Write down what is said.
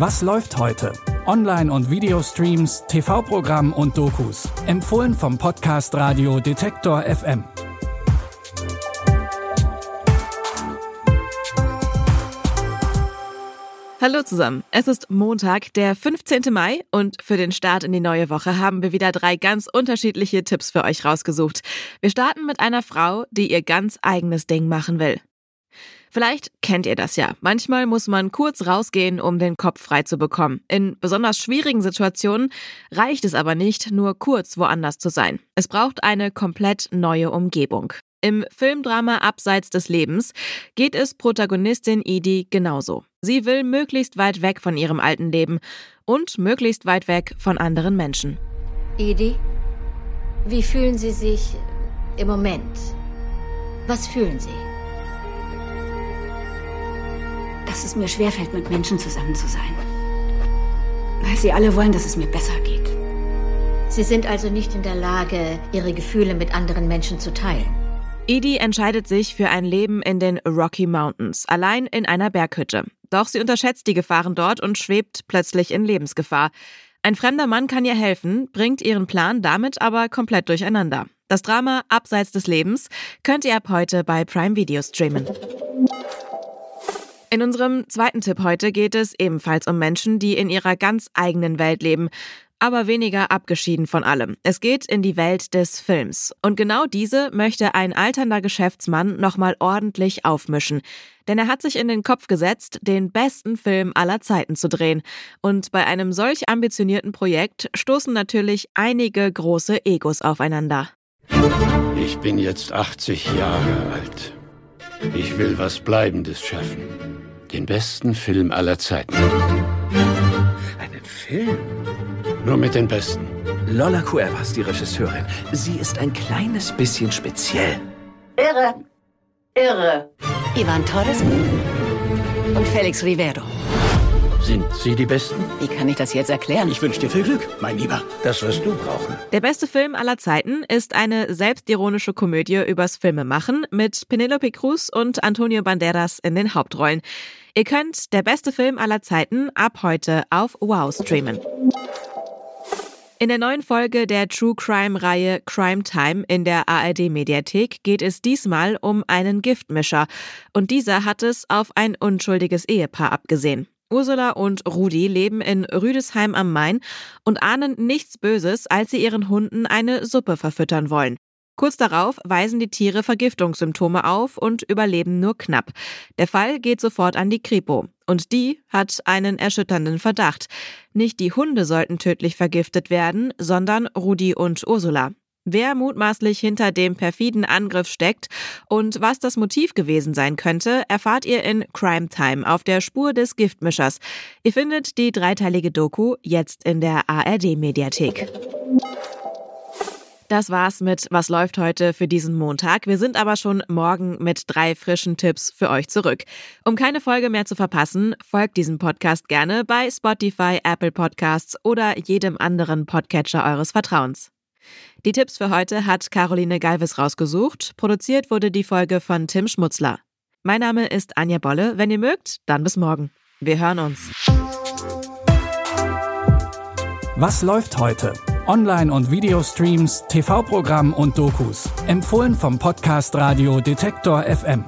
Was läuft heute? Online- und Videostreams, TV-Programm und Dokus. Empfohlen vom Podcast Radio Detektor FM. Hallo zusammen. Es ist Montag, der 15. Mai und für den Start in die neue Woche haben wir wieder drei ganz unterschiedliche Tipps für euch rausgesucht. Wir starten mit einer Frau, die ihr ganz eigenes Ding machen will. Vielleicht kennt ihr das ja. Manchmal muss man kurz rausgehen, um den Kopf frei zu bekommen. In besonders schwierigen Situationen reicht es aber nicht, nur kurz woanders zu sein. Es braucht eine komplett neue Umgebung. Im Filmdrama Abseits des Lebens geht es Protagonistin Edie genauso. Sie will möglichst weit weg von ihrem alten Leben und möglichst weit weg von anderen Menschen. Edie, wie fühlen Sie sich im Moment? Was fühlen Sie? Dass es mir schwerfällt, mit Menschen zusammen zu sein. Weil sie alle wollen, dass es mir besser geht. Sie sind also nicht in der Lage, Ihre Gefühle mit anderen Menschen zu teilen. Edie entscheidet sich für ein Leben in den Rocky Mountains, allein in einer Berghütte. Doch sie unterschätzt die Gefahren dort und schwebt plötzlich in Lebensgefahr. Ein fremder Mann kann ihr helfen, bringt ihren Plan damit aber komplett durcheinander. Das Drama Abseits des Lebens könnt ihr ab heute bei Prime Video streamen. In unserem zweiten Tipp heute geht es ebenfalls um Menschen, die in ihrer ganz eigenen Welt leben, aber weniger abgeschieden von allem. Es geht in die Welt des Films. Und genau diese möchte ein alternder Geschäftsmann nochmal ordentlich aufmischen. Denn er hat sich in den Kopf gesetzt, den besten Film aller Zeiten zu drehen. Und bei einem solch ambitionierten Projekt stoßen natürlich einige große Egos aufeinander. Ich bin jetzt 80 Jahre alt. Ich will was Bleibendes schaffen. Den besten Film aller Zeiten. Einen Film? Nur mit den Besten. Lola Cuevas, die Regisseurin. Sie ist ein kleines bisschen speziell. Irre. Irre. Ivan Torres und Felix Rivero. Sind Sie die Besten? Wie kann ich das jetzt erklären? Ich wünsche dir viel Glück, mein Lieber. Das wirst du brauchen. Der beste Film aller Zeiten ist eine selbstironische Komödie übers Filmemachen mit Penelope Cruz und Antonio Banderas in den Hauptrollen. Ihr könnt der beste Film aller Zeiten ab heute auf Wow streamen. In der neuen Folge der True Crime Reihe Crime Time in der ARD Mediathek geht es diesmal um einen Giftmischer und dieser hat es auf ein unschuldiges Ehepaar abgesehen. Ursula und Rudi leben in Rüdesheim am Main und ahnen nichts Böses, als sie ihren Hunden eine Suppe verfüttern wollen. Kurz darauf weisen die Tiere Vergiftungssymptome auf und überleben nur knapp. Der Fall geht sofort an die Kripo. Und die hat einen erschütternden Verdacht. Nicht die Hunde sollten tödlich vergiftet werden, sondern Rudi und Ursula. Wer mutmaßlich hinter dem perfiden Angriff steckt und was das Motiv gewesen sein könnte, erfahrt ihr in Crime Time auf der Spur des Giftmischers. Ihr findet die dreiteilige Doku jetzt in der ARD Mediathek. Das war's mit Was läuft heute für diesen Montag. Wir sind aber schon morgen mit drei frischen Tipps für euch zurück. Um keine Folge mehr zu verpassen, folgt diesem Podcast gerne bei Spotify, Apple Podcasts oder jedem anderen Podcatcher eures Vertrauens. Die Tipps für heute hat Caroline Galvis rausgesucht. Produziert wurde die Folge von Tim Schmutzler. Mein Name ist Anja Bolle. Wenn ihr mögt, dann bis morgen. Wir hören uns. Was läuft heute? Online- und Videostreams, TV-Programm und Dokus. Empfohlen vom Podcast Radio Detektor FM.